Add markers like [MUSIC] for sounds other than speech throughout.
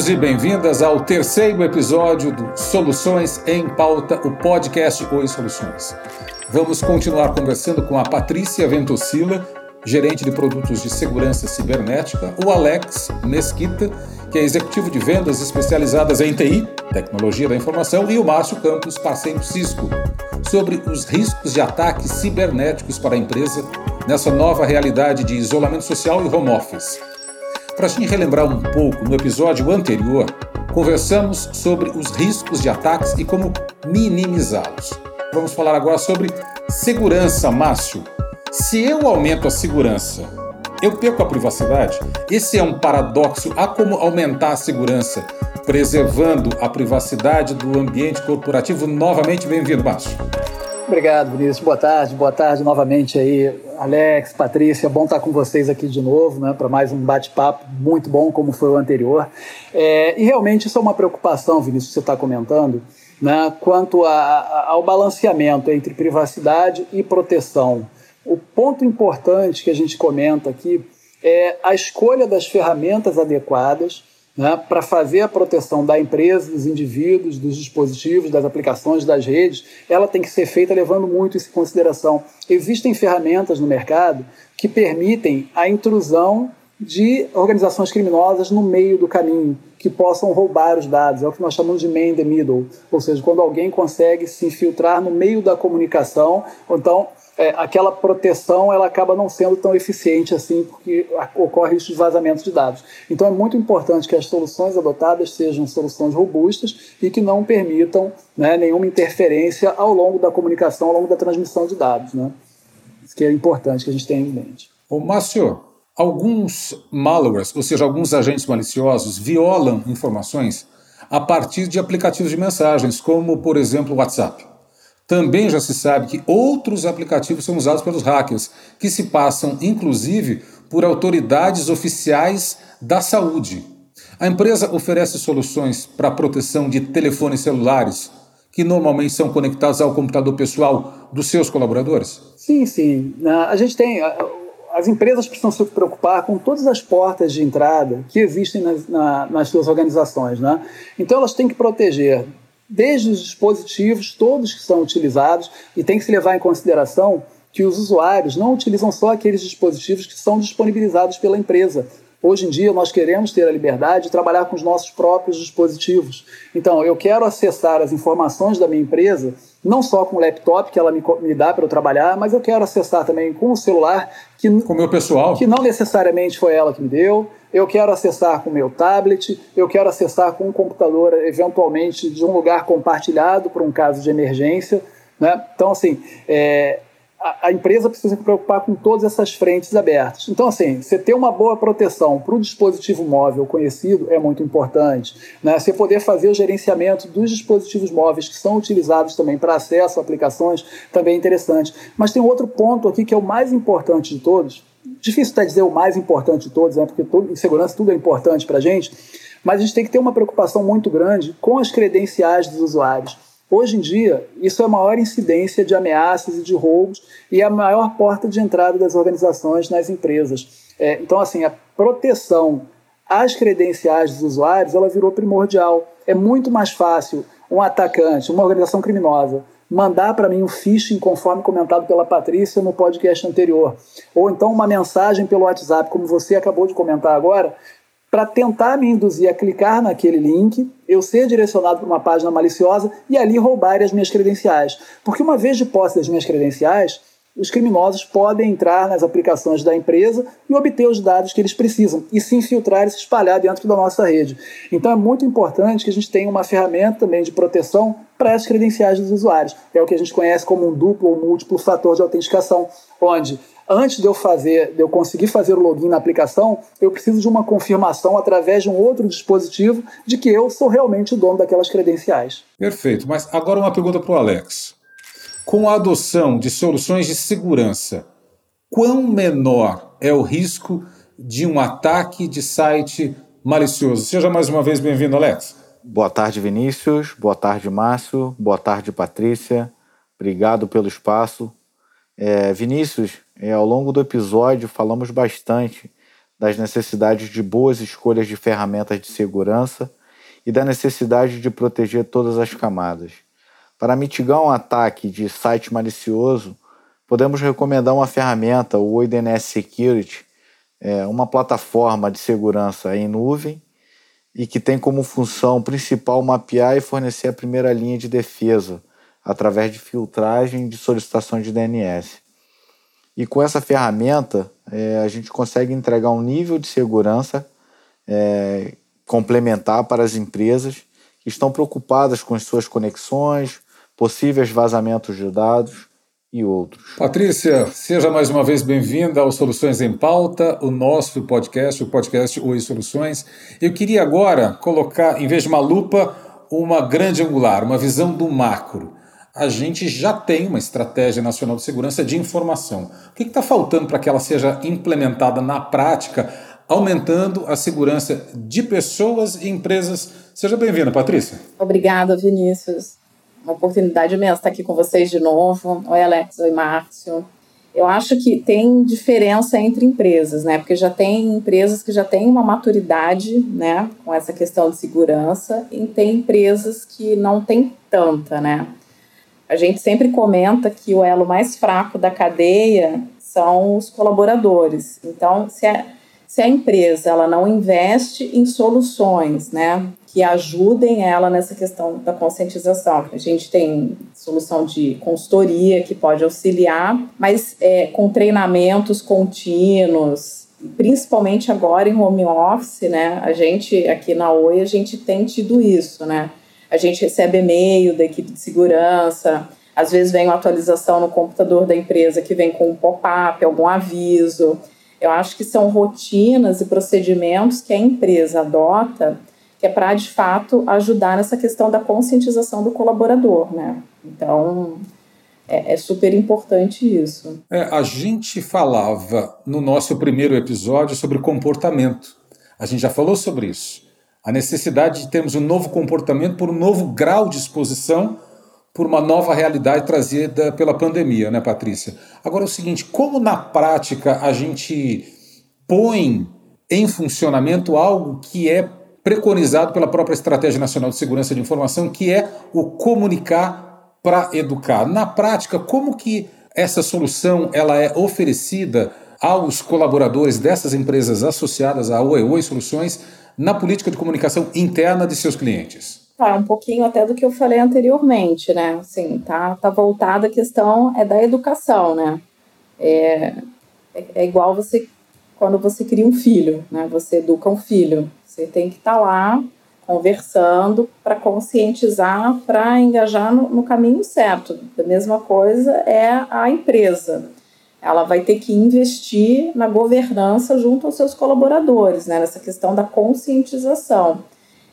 bem-vindos e bem-vindas ao terceiro episódio do Soluções em Pauta, o podcast Oi Soluções. Vamos continuar conversando com a Patrícia Ventosila, gerente de produtos de segurança cibernética, o Alex Mesquita, que é executivo de vendas especializadas em TI, tecnologia da informação, e o Márcio Campos, parceiro Cisco, sobre os riscos de ataques cibernéticos para a empresa nessa nova realidade de isolamento social e home office. Para gente relembrar um pouco, no episódio anterior, conversamos sobre os riscos de ataques e como minimizá-los. Vamos falar agora sobre segurança, Márcio. Se eu aumento a segurança, eu perco a privacidade? Esse é um paradoxo. Há como aumentar a segurança, preservando a privacidade do ambiente corporativo? Novamente, bem-vindo, Márcio. Obrigado, Vinícius. Boa tarde, boa tarde novamente aí, Alex, Patrícia. Bom estar com vocês aqui de novo, né, para mais um bate-papo muito bom, como foi o anterior. É, e realmente isso é uma preocupação, Vinícius, que você está comentando, né, quanto a, a, ao balanceamento entre privacidade e proteção. O ponto importante que a gente comenta aqui é a escolha das ferramentas adequadas né, para fazer a proteção da empresa, dos indivíduos, dos dispositivos, das aplicações, das redes, ela tem que ser feita levando muito isso em consideração. Existem ferramentas no mercado que permitem a intrusão de organizações criminosas no meio do caminho, que possam roubar os dados. É o que nós chamamos de man in the middle, ou seja, quando alguém consegue se infiltrar no meio da comunicação, então é, aquela proteção ela acaba não sendo tão eficiente assim, porque ocorre isso de vazamento de dados. Então é muito importante que as soluções adotadas sejam soluções robustas e que não permitam né, nenhuma interferência ao longo da comunicação, ao longo da transmissão de dados. Né? Isso que é importante que a gente tenha em mente. Ô, Márcio, alguns malwares, ou seja, alguns agentes maliciosos, violam informações a partir de aplicativos de mensagens, como, por exemplo, o WhatsApp. Também já se sabe que outros aplicativos são usados pelos hackers, que se passam inclusive por autoridades oficiais da saúde. A empresa oferece soluções para proteção de telefones celulares, que normalmente são conectados ao computador pessoal dos seus colaboradores? Sim, sim. A gente tem. As empresas precisam se preocupar com todas as portas de entrada que existem nas, na, nas suas organizações. Né? Então, elas têm que proteger desde os dispositivos, todos que são utilizados, e tem que se levar em consideração que os usuários não utilizam só aqueles dispositivos que são disponibilizados pela empresa. Hoje em dia, nós queremos ter a liberdade de trabalhar com os nossos próprios dispositivos. Então, eu quero acessar as informações da minha empresa, não só com o laptop que ela me, me dá para eu trabalhar, mas eu quero acessar também com o celular, que, com o meu pessoal. que não necessariamente foi ela que me deu, eu quero acessar com meu tablet, eu quero acessar com um computador, eventualmente, de um lugar compartilhado para um caso de emergência. Né? Então, assim, é, a, a, empresa precisa se preocupar com todas essas frentes abertas. Então, assim, você ter uma boa proteção para o dispositivo móvel conhecido é muito importante. Né? Você poder fazer o gerenciamento dos dispositivos móveis que são utilizados também para acesso a aplicações também é interessante. Mas tem outro ponto aqui que é o mais importante de todos, difícil até dizer o mais importante de todos, né? porque tudo, em segurança tudo é importante para a gente, mas a gente tem que ter uma preocupação muito grande com as credenciais dos usuários. Hoje em dia, isso é a maior incidência de ameaças e de roubos e é a maior porta de entrada das organizações nas empresas. É, então, assim, a proteção às credenciais dos usuários, ela virou primordial. É muito mais fácil um atacante, uma organização criminosa, mandar para mim um phishing conforme comentado pela Patrícia no podcast anterior, ou então uma mensagem pelo WhatsApp, como você acabou de comentar agora, para tentar me induzir a clicar naquele link, eu ser direcionado para uma página maliciosa e ali roubar as minhas credenciais. Porque uma vez de posse das minhas credenciais, os criminosos podem entrar nas aplicações da empresa e obter os dados que eles precisam e se infiltrar e se espalhar dentro da nossa rede. Então é muito importante que a gente tenha uma ferramenta também de proteção para as credenciais dos usuários. É o que a gente conhece como um duplo ou múltiplo fator de autenticação, onde antes de eu fazer, de eu conseguir fazer o login na aplicação, eu preciso de uma confirmação através de um outro dispositivo de que eu sou realmente o dono daquelas credenciais. Perfeito. Mas agora uma pergunta para o Alex. Com a adoção de soluções de segurança, quão menor é o risco de um ataque de site malicioso? Seja mais uma vez bem-vindo, Alex. Boa tarde, Vinícius. Boa tarde, Márcio. Boa tarde, Patrícia. Obrigado pelo espaço. É, Vinícius, é, ao longo do episódio falamos bastante das necessidades de boas escolhas de ferramentas de segurança e da necessidade de proteger todas as camadas. Para mitigar um ataque de site malicioso, podemos recomendar uma ferramenta, o IDNS Security, é uma plataforma de segurança em nuvem e que tem como função principal mapear e fornecer a primeira linha de defesa através de filtragem de solicitação de DNS. E com essa ferramenta, é, a gente consegue entregar um nível de segurança é, complementar para as empresas que estão preocupadas com as suas conexões, possíveis vazamentos de dados e outros. Patrícia, seja mais uma vez bem-vinda ao Soluções em Pauta, o nosso podcast, o podcast Oi Soluções. Eu queria agora colocar, em vez de uma lupa, uma grande angular, uma visão do macro. A gente já tem uma estratégia nacional de segurança de informação. O que está faltando para que ela seja implementada na prática, aumentando a segurança de pessoas e empresas? Seja bem-vinda, Patrícia. Obrigada, Vinícius uma oportunidade imensa estar aqui com vocês de novo. Oi, Alex. Oi, Márcio. Eu acho que tem diferença entre empresas, né? Porque já tem empresas que já têm uma maturidade, né, com essa questão de segurança, e tem empresas que não têm tanta, né? A gente sempre comenta que o elo mais fraco da cadeia são os colaboradores. Então, se a, se a empresa ela não investe em soluções, né, que ajudem ela nessa questão da conscientização. A gente tem solução de consultoria que pode auxiliar, mas é, com treinamentos contínuos, principalmente agora em home office, né? A gente aqui na Oi a gente tem tido isso, né? A gente recebe e-mail da equipe de segurança, às vezes vem uma atualização no computador da empresa que vem com um pop-up, algum aviso. Eu acho que são rotinas e procedimentos que a empresa adota que é para, de fato, ajudar nessa questão da conscientização do colaborador, né? Então, é, é super importante isso. É, a gente falava no nosso primeiro episódio sobre comportamento. A gente já falou sobre isso. A necessidade de termos um novo comportamento por um novo grau de exposição por uma nova realidade trazida pela pandemia, né, Patrícia? Agora é o seguinte, como na prática a gente põe em funcionamento algo que é preconizado pela própria Estratégia Nacional de Segurança de Informação, que é o comunicar para educar. Na prática, como que essa solução ela é oferecida aos colaboradores dessas empresas associadas à Oi Soluções na política de comunicação interna de seus clientes? É um pouquinho até do que eu falei anteriormente, né? Assim, tá, tá voltada a questão é da educação, né? É, é, é igual você quando você cria um filho, né? Você educa um filho. Você tem que estar tá lá conversando para conscientizar, para engajar no, no, caminho certo. A mesma coisa é a empresa. Ela vai ter que investir na governança junto aos seus colaboradores, né, nessa questão da conscientização.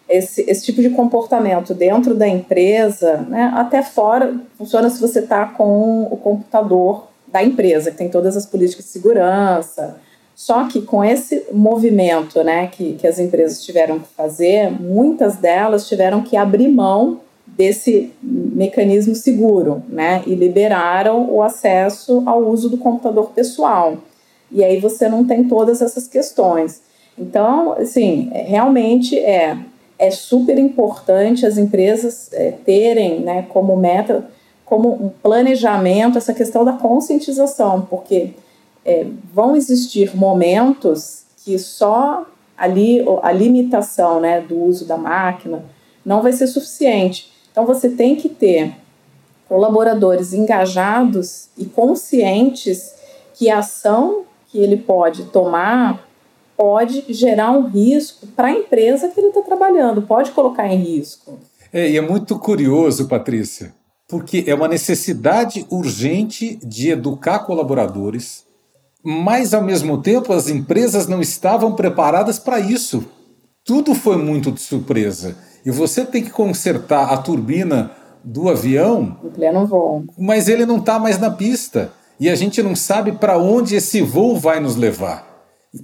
Esse, esse tipo de comportamento dentro da empresa, né, até fora, funciona se você está com o computador da empresa, que tem todas as políticas de segurança, só que com esse movimento né, que, que as empresas tiveram que fazer, muitas delas tiveram que abrir mão desse mecanismo seguro né, e liberaram o acesso ao uso do computador pessoal. E aí você não tem todas essas questões. Então, assim, realmente é, é super importante as empresas é, terem né, como meta, como um planejamento, essa questão da conscientização, porque é, vão existir momentos que só ali a limitação né, do uso da máquina não vai ser suficiente. Então você tem que ter colaboradores engajados e conscientes que a ação que ele pode tomar pode gerar um risco para a empresa que ele está trabalhando, pode colocar em risco. É, e é muito curioso, Patrícia, porque é uma necessidade urgente de educar colaboradores, mas ao mesmo tempo as empresas não estavam preparadas para isso. Tudo foi muito de surpresa. E você tem que consertar a turbina do avião. Em pleno voo. Mas ele não está mais na pista. E a gente não sabe para onde esse voo vai nos levar.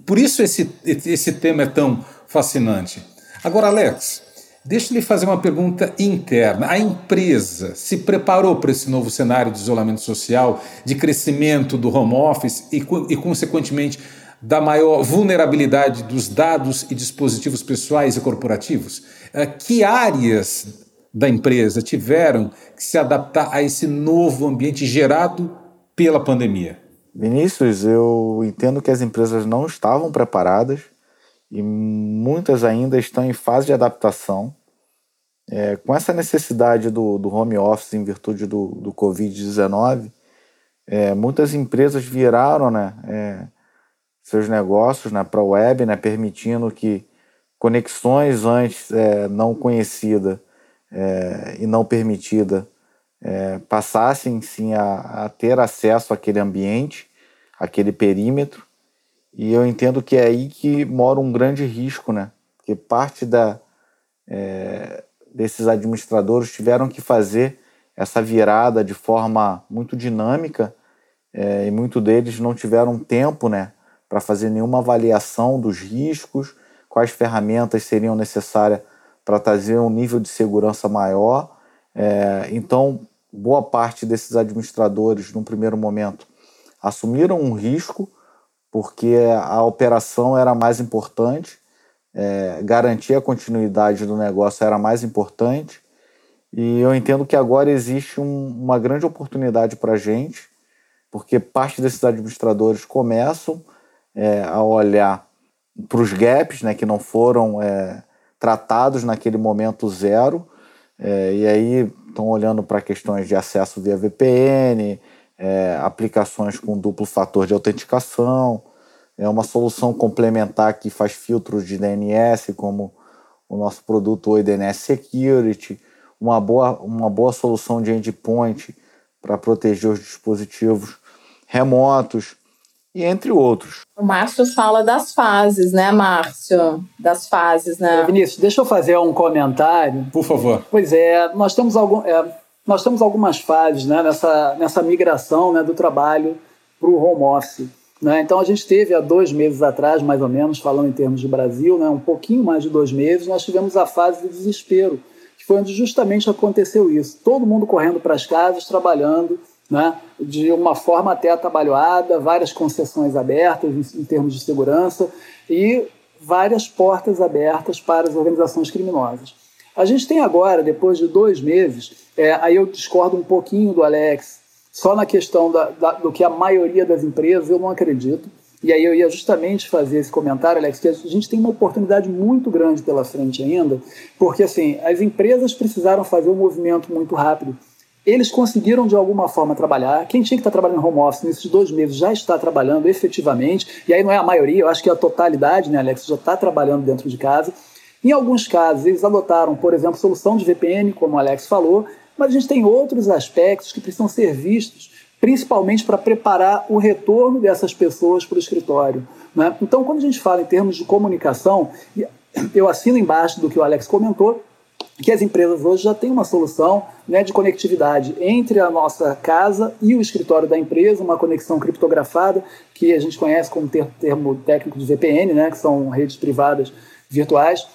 Por isso esse, esse tema é tão fascinante. Agora, Alex, Deixa eu lhe fazer uma pergunta interna. A empresa se preparou para esse novo cenário de isolamento social, de crescimento do home office e, e consequentemente, da maior vulnerabilidade dos dados e dispositivos pessoais e corporativos? Eh, que áreas da empresa tiveram que se adaptar a esse novo ambiente gerado pela pandemia? Vinícius, eu entendo que as empresas não estavam preparadas e muitas ainda estão em fase de adaptação. É, com essa necessidade do, do, home office em virtude do, do Covid-19, é, muitas empresas viraram né, é, seus negócios né, para a web, né, permitindo que conexões antes é, não conhecidas é, e não permitidas é, passassem sim a, a, ter acesso àquele ambiente, àquele perímetro. E eu entendo que é aí que mora um grande risco, né? Porque parte da, é, desses administradores tiveram que fazer essa virada de forma muito dinâmica é, e muitos deles não tiveram tempo, né, para fazer nenhuma avaliação dos riscos, quais ferramentas seriam necessárias para trazer um nível de segurança maior. É, então, boa parte desses administradores, num primeiro momento, assumiram um risco, porque a operação era mais importante, é, garantir a continuidade do negócio era mais importante. E eu entendo que agora existe um, uma grande oportunidade para a gente, porque parte desses administradores começam é, a olhar para os gaps né, que não foram é, tratados naquele momento zero, é, e aí estão olhando para questões de acesso via VPN, é, aplicações com duplo fator de autenticação, é uma solução complementar que faz filtros de DNS, como o nosso produto Oi DNS Security, uma boa, uma boa solução de endpoint para proteger os dispositivos remotos e entre outros. O Márcio fala das fases, né, Márcio? Das fases, né? Vinícius, deixa eu fazer um comentário. Por favor. Pois é, nós temos, algum, é, nós temos algumas fases né, nessa, nessa migração né, do trabalho para o home office. Né? Então, a gente teve há dois meses atrás, mais ou menos, falando em termos de Brasil, né, um pouquinho mais de dois meses, nós tivemos a fase do desespero, que foi onde justamente aconteceu isso. Todo mundo correndo para as casas, trabalhando, né, de uma forma até atabalhoada, várias concessões abertas em, em, termos de segurança e várias portas abertas para as organizações criminosas. A gente tem agora, depois de dois meses, é, aí eu discordo um pouquinho do Alex, só na questão da, da, do que a maioria das empresas eu não acredito. E aí eu ia justamente fazer esse comentário, Alex, que a gente tem uma oportunidade muito grande pela frente ainda, porque assim, as empresas precisaram fazer um movimento muito rápido eles conseguiram de alguma forma trabalhar. Quem tinha que estar trabalhando home office nesses dois meses já está trabalhando efetivamente. E aí não é a maioria, eu acho que é a totalidade, né, Alex? Já está trabalhando dentro de casa. Em alguns casos, eles adotaram, por exemplo, solução de VPN, como o Alex falou, mas a gente tem outros aspectos que precisam ser vistos, principalmente para preparar o retorno dessas pessoas para o escritório. Né? Então, quando a gente fala em termos de comunicação, [COUGHS] eu assino embaixo do que o Alex comentou, que as empresas hoje já têm uma solução né, de conectividade entre a nossa casa e o escritório da empresa, uma conexão criptografada, que a gente conhece como ter, termo técnico de VPN, né, que são redes privadas virtuais,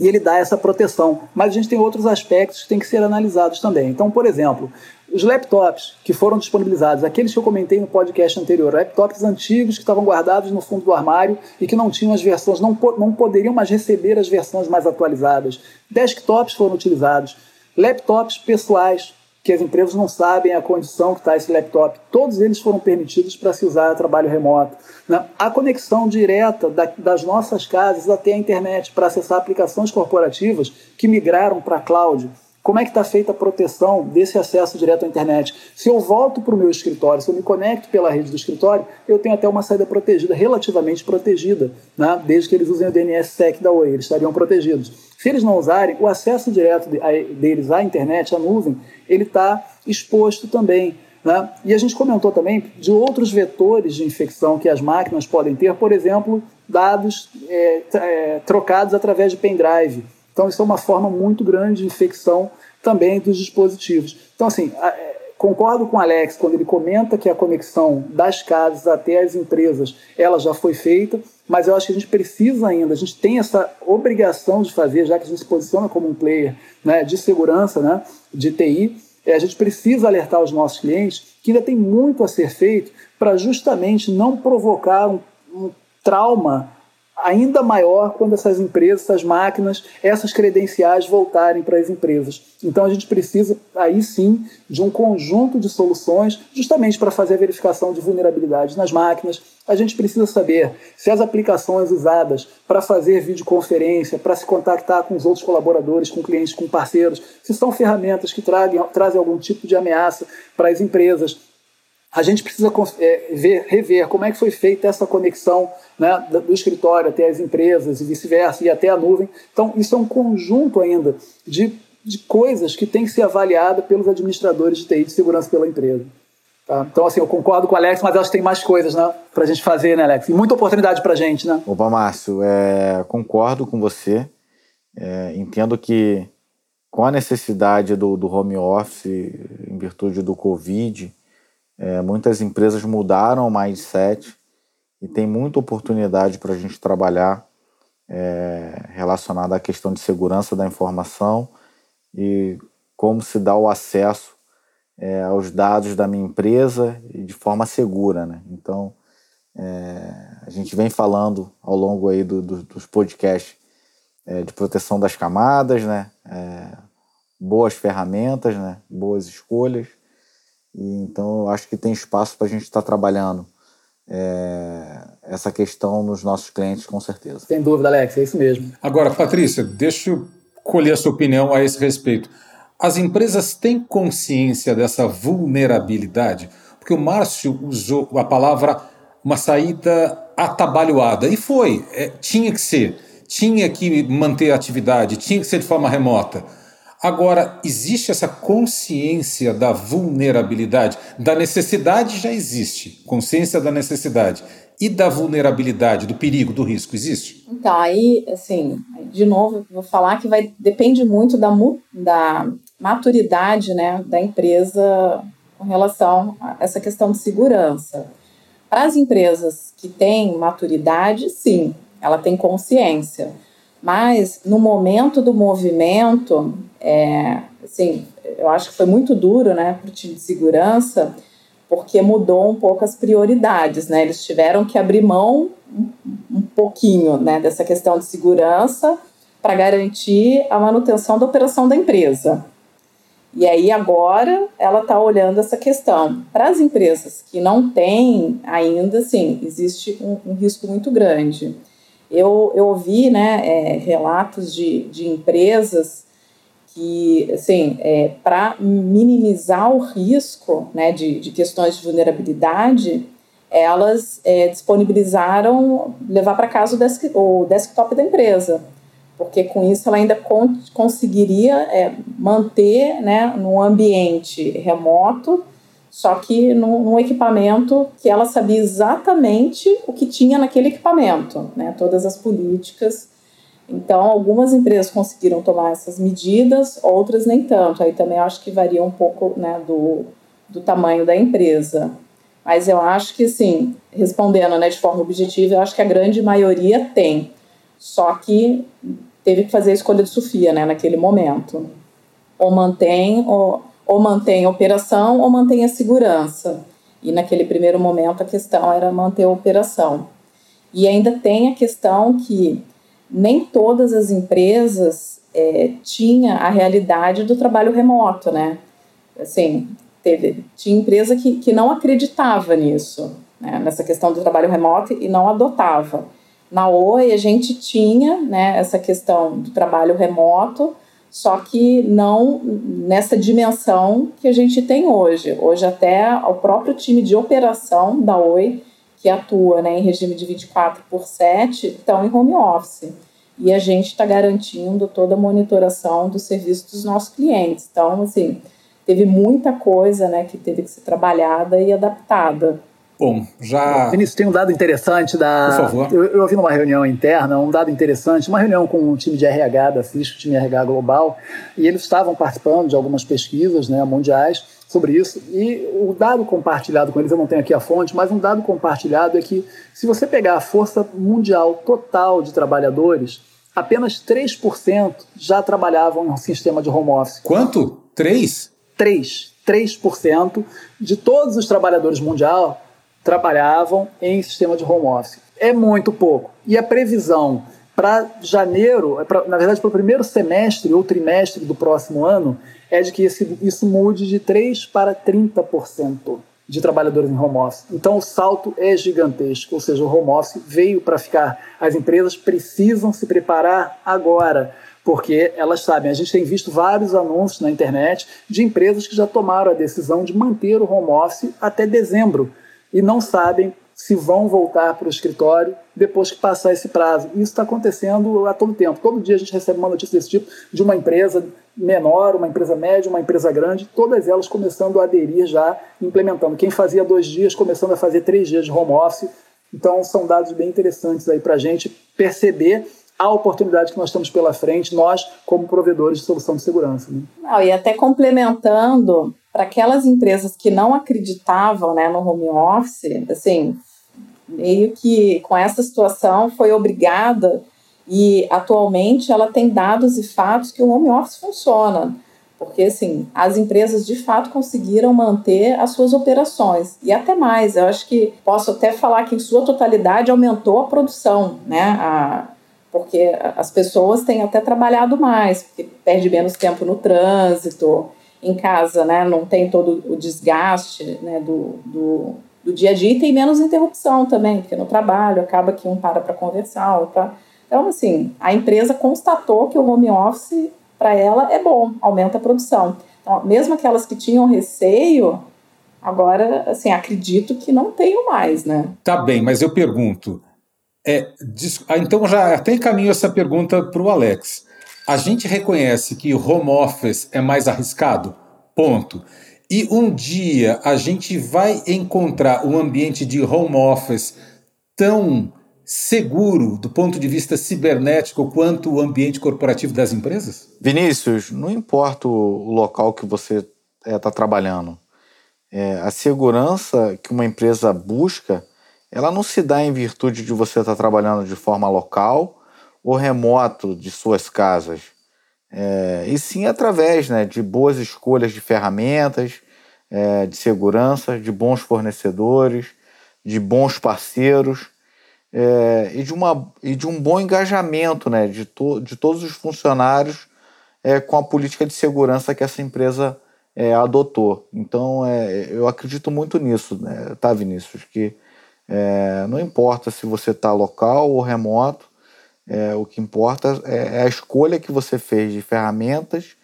e ele dá essa proteção. Mas a gente tem outros aspectos que têm que ser analisados também. Então, por exemplo, os laptops que foram disponibilizados, aqueles que eu comentei no podcast anterior, laptops antigos que estavam guardados no fundo do armário e que não tinham as versões, não, não poderiam mais receber as versões mais atualizadas. Desktops foram utilizados. Laptops pessoais, que as empresas não sabem a condição que está esse laptop, todos eles foram permitidos para se usar trabalho remoto. Né? A conexão direta da, das nossas casas até a internet para acessar aplicações corporativas que migraram para a cloud como é que está feita a proteção desse acesso direto à internet? Se eu volto para o meu escritório, se eu me conecto pela rede do escritório, eu tenho até uma saída protegida, relativamente protegida, né? desde que eles usem o DNSSEC da OE, eles estariam protegidos. Se eles não usarem, o acesso direto deles à internet, à nuvem, ele está exposto também. Né? E a gente comentou também de outros vetores de infecção que as máquinas podem ter, por exemplo, dados é, é, trocados através de pendrive. Então, isso é uma forma muito grande de infecção também dos dispositivos. Então, assim, é, concordo com o Alex quando ele comenta que a conexão das casas até as empresas ela já foi feita, mas eu acho que a gente precisa ainda, a gente tem essa obrigação de fazer, já que a gente se posiciona como um player né, de segurança, né, de TI, é, a gente precisa alertar os nossos clientes que ainda tem muito a ser feito para justamente não provocar um, um trauma ainda maior quando essas empresas, essas máquinas, essas credenciais voltarem para as empresas. Então a gente precisa aí sim de um conjunto de soluções justamente para fazer a verificação de vulnerabilidades nas máquinas. A gente precisa saber se as aplicações usadas para fazer videoconferência, para se contactar com os outros colaboradores, com clientes, com parceiros, se são ferramentas que tragam, trazem algum tipo de ameaça para as empresas a gente precisa é, ver, rever como é que foi feita essa conexão né, do escritório até as empresas e vice-versa, e até a nuvem. Então, isso é um conjunto ainda de, de coisas que tem que ser avaliada pelos administradores de TI de segurança pela empresa. Tá? Então, assim, eu concordo com o Alex, mas acho que tem mais coisas né, para a gente fazer, né, Alex? E muita oportunidade para a gente, né? Opa, Márcio, é, concordo com você. É, entendo que com a necessidade do, do home office, em virtude do Covid, é, muitas empresas mudaram o mindset e tem muita oportunidade para a gente trabalhar é, relacionada à questão de segurança da informação e como se dá o acesso é, aos dados da minha empresa de forma segura, né? Então, é, a gente vem falando ao longo aí do, do, dos podcasts é, de proteção das camadas, né? É, boas ferramentas, né? Boas escolhas e, então, eu acho que tem espaço para a gente estar tá trabalhando é, essa questão nos nossos clientes, com certeza. Sem dúvida, Alex, é isso mesmo. Agora, Patrícia, deixa eu colher a sua opinião a esse respeito. As empresas têm consciência dessa vulnerabilidade? Porque o Márcio usou a palavra uma saída atabalhoada, e foi, é, tinha que ser, tinha que manter a atividade, tinha que ser de forma remota. Agora, existe essa consciência da vulnerabilidade? Da necessidade já existe, consciência da necessidade. E da vulnerabilidade, do perigo, do risco, existe? Então, aí, assim, de novo, vou falar que vai depende muito da, da maturidade né, da empresa com relação a essa questão de segurança. Para as empresas que têm maturidade, sim, ela tem consciência. Mas no momento do movimento, é, assim, eu acho que foi muito duro, né, para o time de segurança, porque mudou um pouco as prioridades, né? Eles tiveram que abrir mão um pouquinho, né, dessa questão de segurança para garantir a manutenção da operação da empresa. E aí agora ela está olhando essa questão. Para as empresas que não têm ainda, sim, existe um, um risco muito grande. Eu, eu ouvi né, é, relatos de, de empresas que, assim, é, para minimizar o risco né, de, de questões de vulnerabilidade, elas é, disponibilizaram levar para casa o, desk, o desktop da empresa, porque com isso ela ainda con conseguiria é, manter né, ambiente remoto só que num, num, equipamento que ela sabia exatamente o que tinha naquele equipamento, né? todas as políticas. Então, algumas empresas conseguiram tomar essas medidas, outras nem tanto. Aí também acho que varia um pouco né, do, do tamanho da empresa. Mas eu acho que, sim, respondendo né, de forma objetiva, eu acho que a grande maioria tem. Só que teve que fazer a escolha de Sofia né, naquele momento. Ou mantém, ou ou mantém a operação ou mantém a segurança. E naquele primeiro momento a questão era manter a operação. E ainda tem a questão que nem todas as empresas é, tinha a realidade do trabalho remoto, né? Assim, teve, tinha empresa que, que não acreditava nisso, né? nessa questão do trabalho remoto e não adotava. Na Oi a gente tinha né, essa questão do trabalho remoto, só que não nessa dimensão que a gente tem hoje. Hoje até o próprio time de operação da Oi, que atua né, em regime de 24 por 7, estão em home office. E a gente está garantindo toda a monitoração do serviço dos nossos clientes. Então, assim, teve muita coisa né, que teve que ser trabalhada e adaptada. Bom, já. Vinícius, tem um dado interessante da. Por favor. Eu, eu ouvi numa reunião interna um dado interessante, uma reunião com um time de RH da Cisco, time RH Global, e eles estavam participando de algumas pesquisas né, mundiais sobre isso. E o dado compartilhado com eles, eu não tenho aqui a fonte, mas um dado compartilhado é que se você pegar a força mundial total de trabalhadores, apenas 3% já trabalhavam em um sistema de home office. Quanto? 3? 3. 3% de todos os trabalhadores mundial trabalhavam em sistema de home office. É muito pouco. E a previsão para janeiro, é pra, na verdade, para o primeiro semestre ou trimestre do próximo ano, é de que esse, isso mude de 3% para 30% de trabalhadores em home office. Então o salto é gigantesco, ou seja, o home office veio para ficar. As empresas precisam se preparar agora, porque elas sabem, a gente tem visto vários anúncios na internet de empresas que já tomaram a decisão de manter o home office até dezembro e não sabem se vão voltar para o escritório depois que passar esse prazo. Isso está acontecendo a todo tempo. Todo dia a gente recebe uma notícia desse tipo de uma empresa menor, uma empresa média, uma empresa grande, todas elas começando a aderir já, implementando. Quem fazia dois dias, começando a fazer três dias de home office. Então, são dados bem interessantes aí para a gente perceber a oportunidade que nós temos pela frente, nós, como provedores de solução de segurança. Né? E até complementando, para aquelas empresas que não acreditavam né, no home office, assim, meio que com essa situação foi obrigada e atualmente ela tem dados e fatos que o home office funciona. Porque, assim, as empresas de fato conseguiram manter as suas operações. E até mais, eu acho que posso até falar que em sua totalidade aumentou a produção, né? A, porque as pessoas têm até trabalhado mais, porque perde menos tempo no trânsito, em casa, né? Não tem todo o desgaste né, do, do do dia a dia e tem menos interrupção também, porque no trabalho acaba que um para para conversar, tá? Então, assim, a empresa constatou que o home office para ela é bom, aumenta a produção. Então, mesmo aquelas que tinham receio, agora, assim, acredito que não tenho mais, né? Tá bem, mas eu pergunto, é, ah, então já até encaminho essa pergunta para o Alex. A gente reconhece que o home office é mais arriscado? Ponto. E um dia a gente vai encontrar um ambiente de home office tão seguro do ponto de vista cibernético quanto o ambiente corporativo das empresas? Vinícius, não importa o local que você está é, trabalhando, é, a segurança que uma empresa busca, ela não se dá em virtude de você estar tá trabalhando de forma local ou remoto de suas casas. É, e sim através né, de boas escolhas de ferramentas, é, de segurança, de bons fornecedores, de bons parceiros é, e, de uma, e de um bom engajamento né, de, to, de todos os funcionários é, com a política de segurança que essa empresa é, adotou. Então, é, eu acredito muito nisso, né, tá, Vinícius? Que não importa se você está local ou remoto, é, o que importa é, é, a escolha que você fez de ferramentas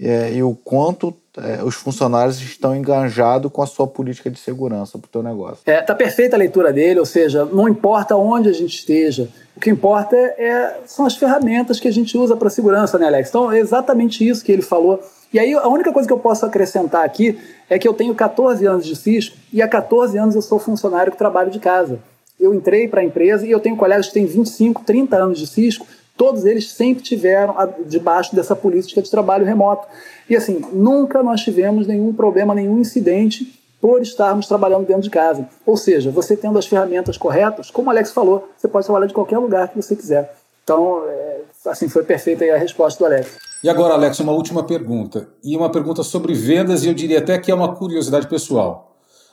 é, e o quanto é, os funcionários estão engajados com a sua política de segurança para o teu negócio. É, tá perfeita a leitura dele, ou seja, não importa onde a gente esteja, o que importa é, são as ferramentas que a gente usa para segurança, né, Alex? Então é exatamente isso que ele falou. E aí a única coisa que eu posso acrescentar aqui é que eu tenho 14 anos de Cisco e há 14 anos eu sou funcionário que trabalho de casa eu entrei para a empresa e eu tenho colegas que têm 25, 30 anos de Cisco, todos eles sempre tiveram debaixo dessa política de trabalho remoto. E assim, nunca nós tivemos nenhum problema, nenhum incidente por estarmos trabalhando dentro de casa. Ou seja, você tendo as ferramentas corretas, como o Alex falou, você pode trabalhar de qualquer lugar que você quiser. Então, é, assim, foi perfeita a resposta do Alex. E agora, Alex, uma última pergunta. E uma pergunta sobre vendas, e eu diria até que é uma curiosidade pessoal.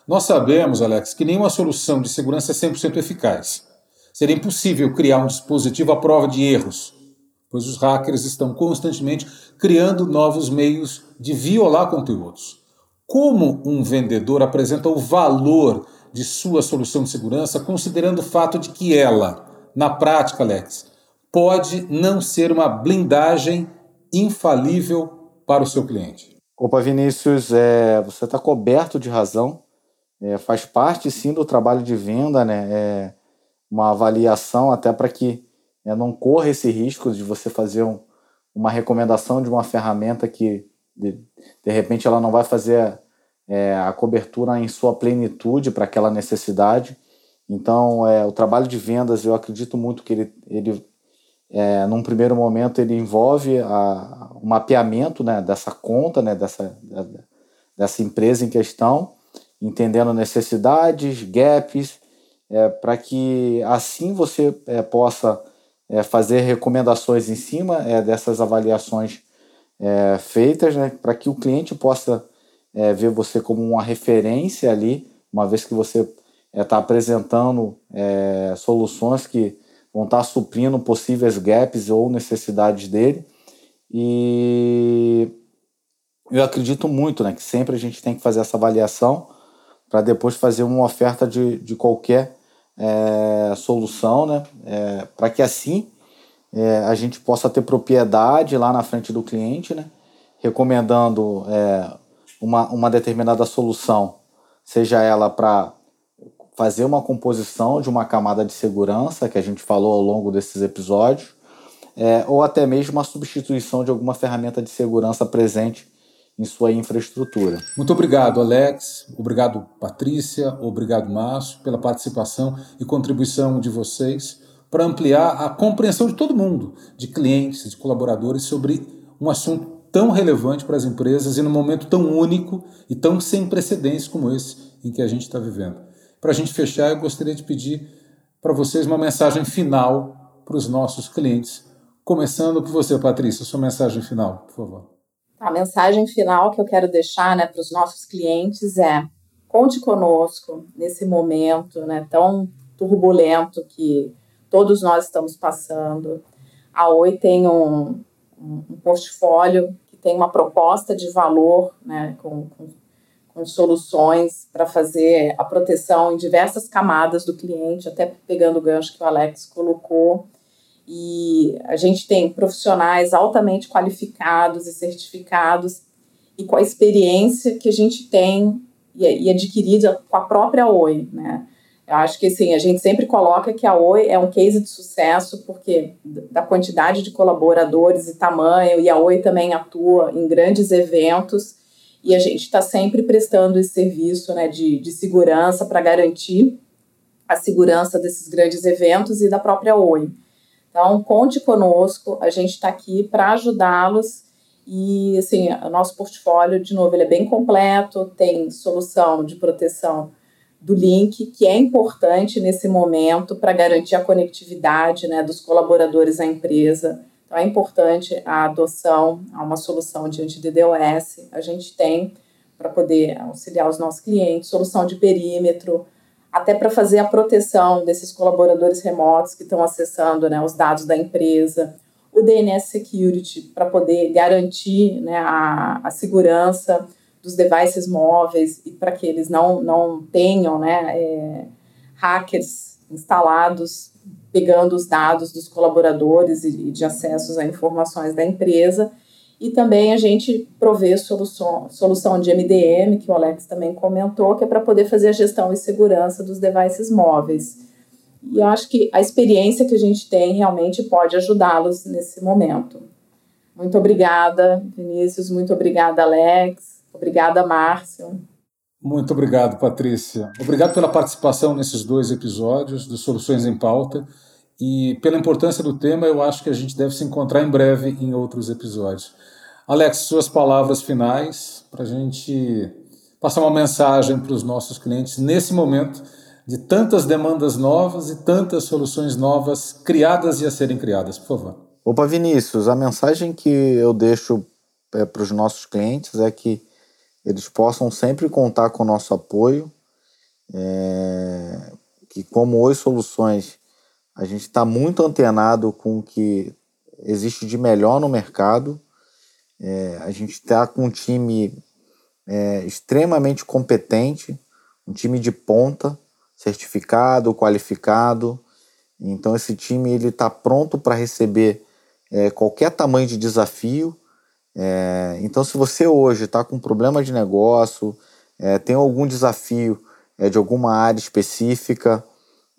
Nós sabemos, Alex, que nenhuma solução de segurança é 100% eficaz. Seria impossível criar um dispositivo à prova de erros, pois os hackers estão constantemente criando novos meios de violar conteúdos. Como um vendedor apresenta o valor de sua solução de segurança, considerando o fato de que ela, na prática, Alex, pode não ser uma blindagem infalível para o seu cliente? Opa, Vinícius, é, você está coberto de razão é, faz parte sim do trabalho de venda, né? É uma avaliação até para que é, não corra esse risco de você fazer um, uma recomendação de uma ferramenta que de, de repente ela não vai fazer é, a cobertura em sua plenitude para aquela necessidade. Então, é, o trabalho de vendas, eu acredito muito que ele, ele é, num primeiro momento, ele envolve a, o mapeamento né, dessa conta, né, dessa, dessa empresa em questão, entendendo necessidades, gaps, é, para que assim você é, possa é, fazer recomendações em cima é, dessas avaliações é, feitas, né, para que o cliente possa é, ver você como uma referência ali, uma vez que você é estar tá apresentando soluções que vão estar tá suprindo possíveis gaps ou necessidades dele. E eu acredito muito né, que sempre a gente tem que fazer essa avaliação para depois fazer uma oferta de, de qualquer é, solução, né, é, para que assim é, a gente possa ter propriedade lá na frente do cliente, né, recomendando é, uma, uma determinada solução, seja ela para fazer uma composição de uma camada de segurança, que a gente falou ao longo desses episódios, é, ou até mesmo uma substituição de alguma ferramenta de segurança presente em sua infraestrutura. Muito obrigado, Alex. Obrigado, Patrícia. Obrigado, Márcio, pela participação e contribuição de vocês para ampliar a compreensão de todo mundo, de clientes, de colaboradores, sobre um assunto tão relevante para as empresas e num momento tão único e tão sem precedentes como esse em que a gente está vivendo. Para a gente fechar, eu gostaria de pedir para vocês uma mensagem final para os nossos clientes. Começando por você, Patrícia, sua mensagem final, por favor. A mensagem final que eu quero deixar né, para os nossos clientes é: conte conosco nesse momento né, tão turbulento que todos nós estamos passando. A Oi tem um, um, portfólio que tem uma proposta de valor né, com, com, com soluções para fazer a proteção em diversas camadas do cliente, até pegando o gancho que o Alex colocou. E a gente tem profissionais altamente qualificados e certificados e com a experiência que a gente tem e adquirida com a própria Oi, né? Eu acho que assim, a gente sempre coloca que a Oi é um case de sucesso porque da quantidade de colaboradores e tamanho, e a Oi também atua em grandes eventos, e a gente está sempre prestando esse serviço né, de, de segurança para garantir a segurança desses grandes eventos e da própria Oi. Então, conte conosco, a gente está aqui para ajudá-los e, assim, o nosso portfólio, de novo, ele é bem completo, tem solução de proteção do link, que é importante nesse momento para garantir a conectividade né, dos colaboradores à empresa. Então, é importante a adoção a uma solução diante de DDoS. A gente tem para poder auxiliar os nossos clientes, solução de perímetro, até para fazer a proteção desses colaboradores remotos que estão acessando né, os dados da empresa, o DNS Security para poder garantir né, a, a segurança dos devices móveis e para que eles não, não tenham né, é, hackers instalados pegando os dados dos colaboradores e, e de acessos a informações da empresa. E também a gente provê solução, solução de MDM, que o Alex também comentou, que é para poder fazer a gestão e segurança dos devices móveis. E eu acho que a experiência que a gente tem realmente pode ajudá-los nesse momento. Muito obrigada, Vinícius. Muito obrigada, Alex. Obrigada, Márcio. Muito obrigado, Patrícia. Obrigado pela participação nesses dois episódios do Soluções em Pauta e pela importância do tema. Eu acho que a gente deve se encontrar em breve em outros episódios. Alex, suas palavras finais para a gente passar uma mensagem para os nossos clientes nesse momento de tantas demandas novas e tantas soluções novas criadas e a serem criadas, por favor. Opa, Vinícius, a mensagem que eu deixo é, para os nossos clientes é que eles possam sempre contar com o nosso apoio, é, que como Oi Soluções, a gente está muito antenado com o que existe de melhor no mercado, é, a gente está com um time é, extremamente competente, um time de ponta, certificado, qualificado, então esse time ele está pronto para receber é, qualquer tamanho de desafio, é, então, se você hoje está com problema de negócio, é, tem algum desafio é, de alguma área específica,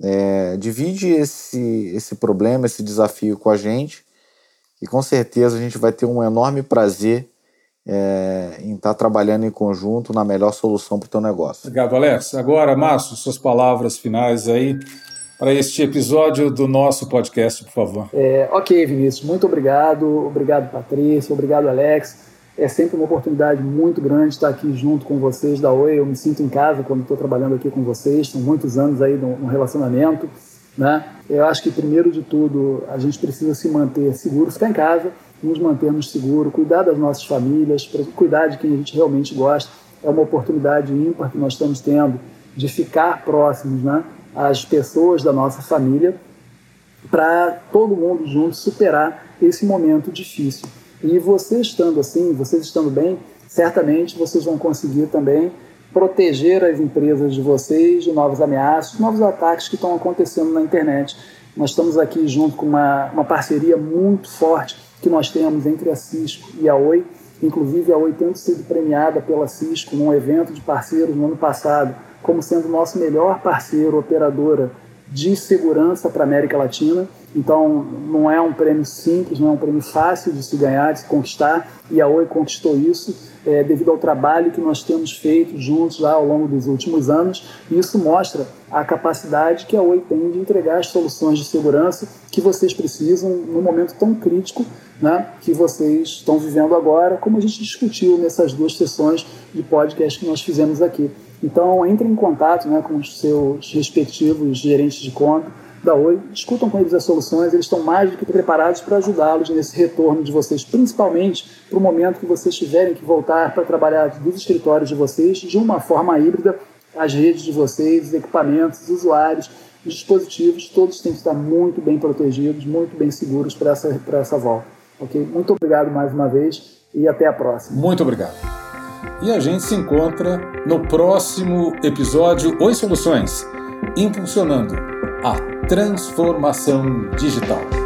é, divide esse, esse problema, esse desafio com a gente, e com certeza a gente vai ter um enorme prazer é, em estar tá trabalhando em conjunto na melhor solução para o teu negócio. Obrigado, Alex. Agora, Márcio, suas palavras finais aí para este episódio do nosso podcast, por favor. É, ok, Vinícius, muito obrigado. Obrigado, Patrícia. Obrigado, Alex. É sempre uma oportunidade muito grande estar aqui junto com vocês da Oi. Eu me sinto em casa quando estou trabalhando aqui com vocês. São muitos anos aí no, relacionamento. Né? Eu acho que, primeiro de tudo, a gente precisa se manter seguro, ficar em casa, nos mantermos seguros, cuidar das nossas famílias, cuidar de quem a gente realmente gosta. É uma oportunidade ímpar que nós estamos tendo de ficar próximos né, às pessoas da nossa família, para todo mundo junto superar esse momento difícil. E você estando assim, vocês estando bem, certamente vocês vão conseguir também proteger as empresas de vocês de novos ameaças, novos ataques que estão acontecendo na internet. Nós estamos aqui junto com uma, uma parceria muito forte que nós temos entre a Cisco e a Oi. Inclusive, a Oi tendo sido premiada pela Cisco num evento de parceiros no ano passado, como sendo nosso melhor parceiro operadora de segurança para a América Latina. Então, não é um prêmio simples, não é um prêmio fácil de se ganhar, de se conquistar, e a Oi conquistou isso é, devido ao trabalho que nós temos feito juntos lá ao longo dos últimos anos. E isso mostra a capacidade que a Oi tem de entregar as soluções de segurança que vocês precisam num momento tão crítico né, que vocês estão vivendo agora, como a gente discutiu nessas duas sessões de podcast que nós fizemos aqui. Então, entre em contato né, com os seus respectivos gerentes de conta da Oi, discutam com eles as soluções, eles estão mais do que preparados para ajudá-los nesse retorno de vocês, principalmente para o momento que vocês tiverem que voltar para trabalhar dos escritórios de vocês de uma forma híbrida, as redes de vocês, os equipamentos, os usuários, os dispositivos, todos têm que estar muito bem protegidos, muito bem seguros para essa, para essa volta. Ok? Muito obrigado mais uma vez e até a próxima. Muito obrigado. E a gente se encontra no próximo episódio Oi Soluções, impulsionando a transformação digital.